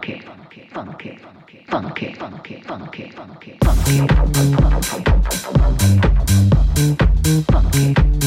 funky, funky, funky, funky, funky, funky, funky, funky, funky, funky. funky, funky.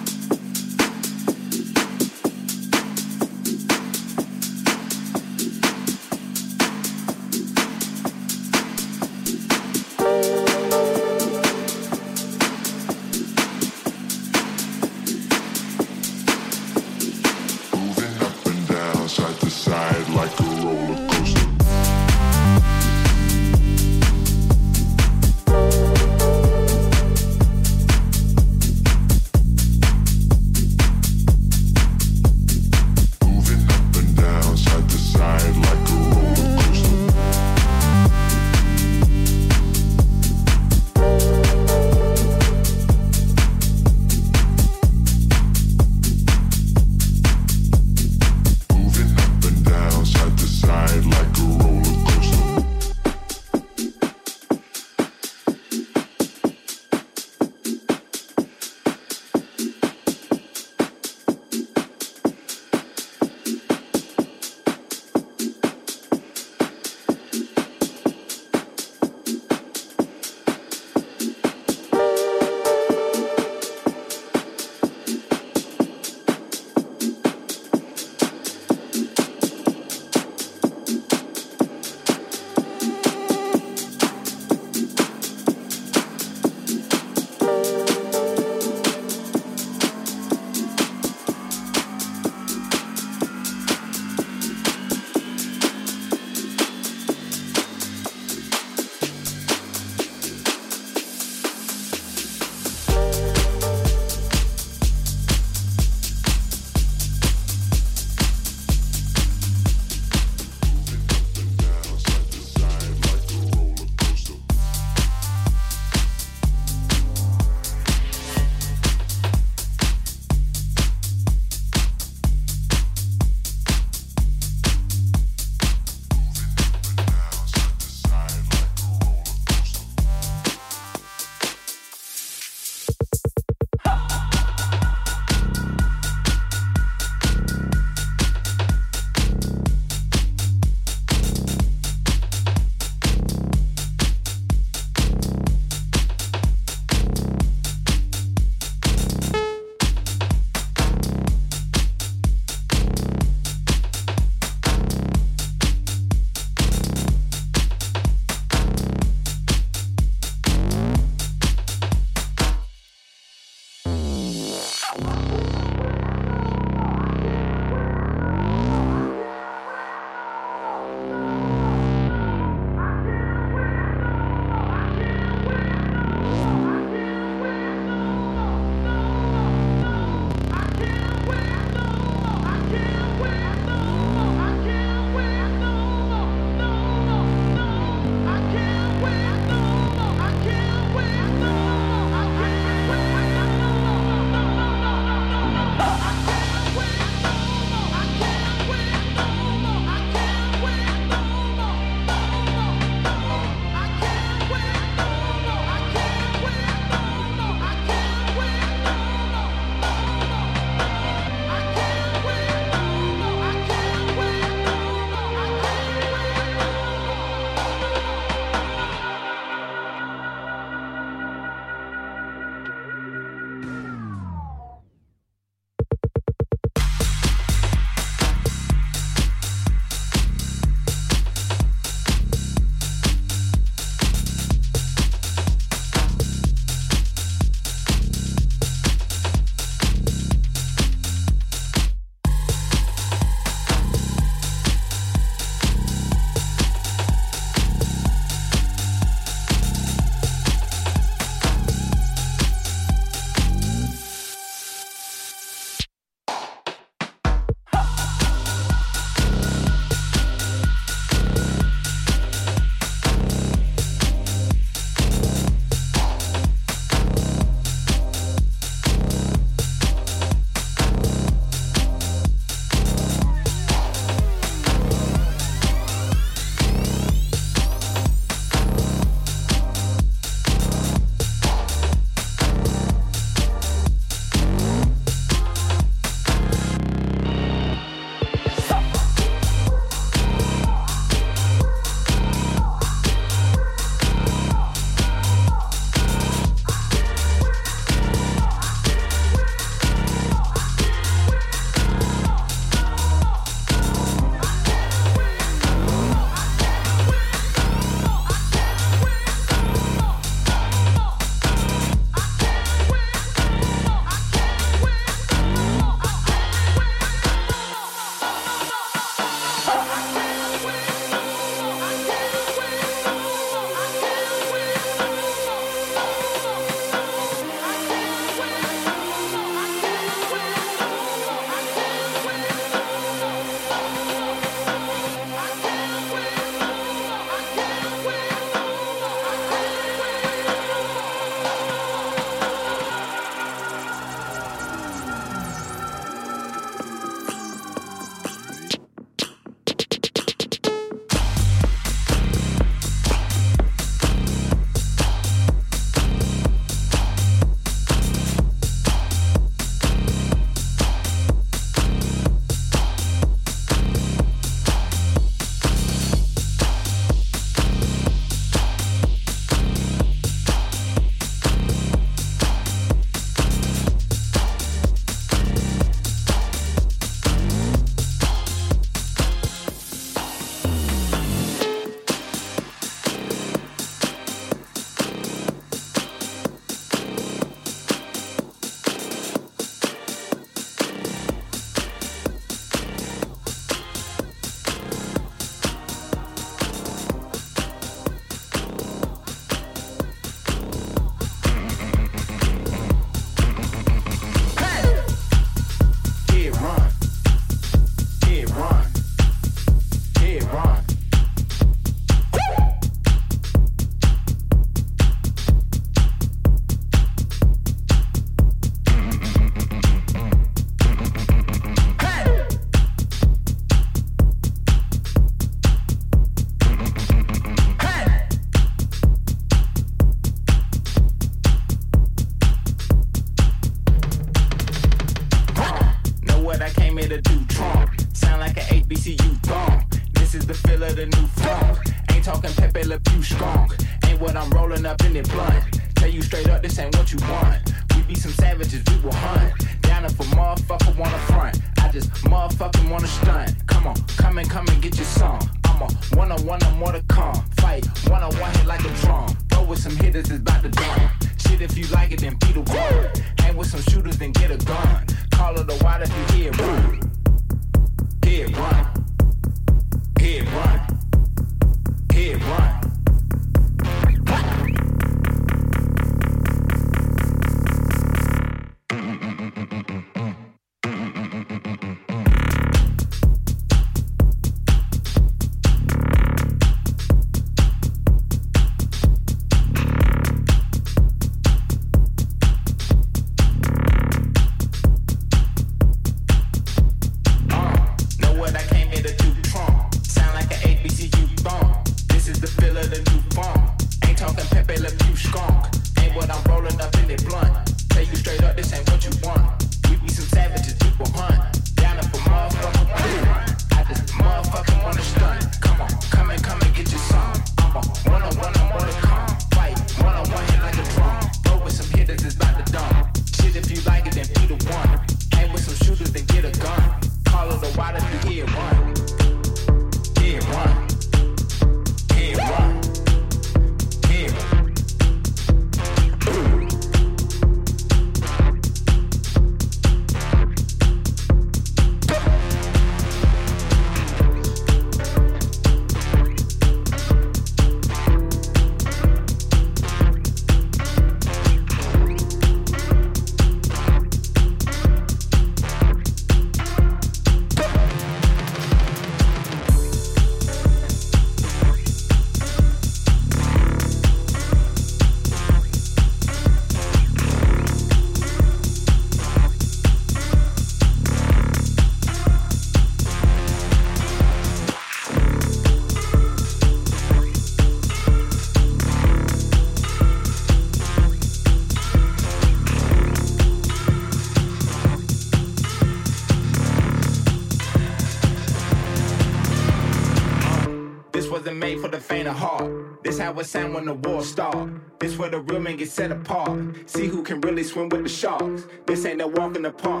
how it when the war start. This where the real men get set apart. See who can really swim with the sharks. This ain't no walk in the park.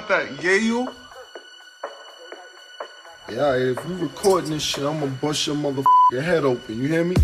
That Yale? Yeah, if you recording this shit, I'm gonna bust your motherfucking head open. You hear me?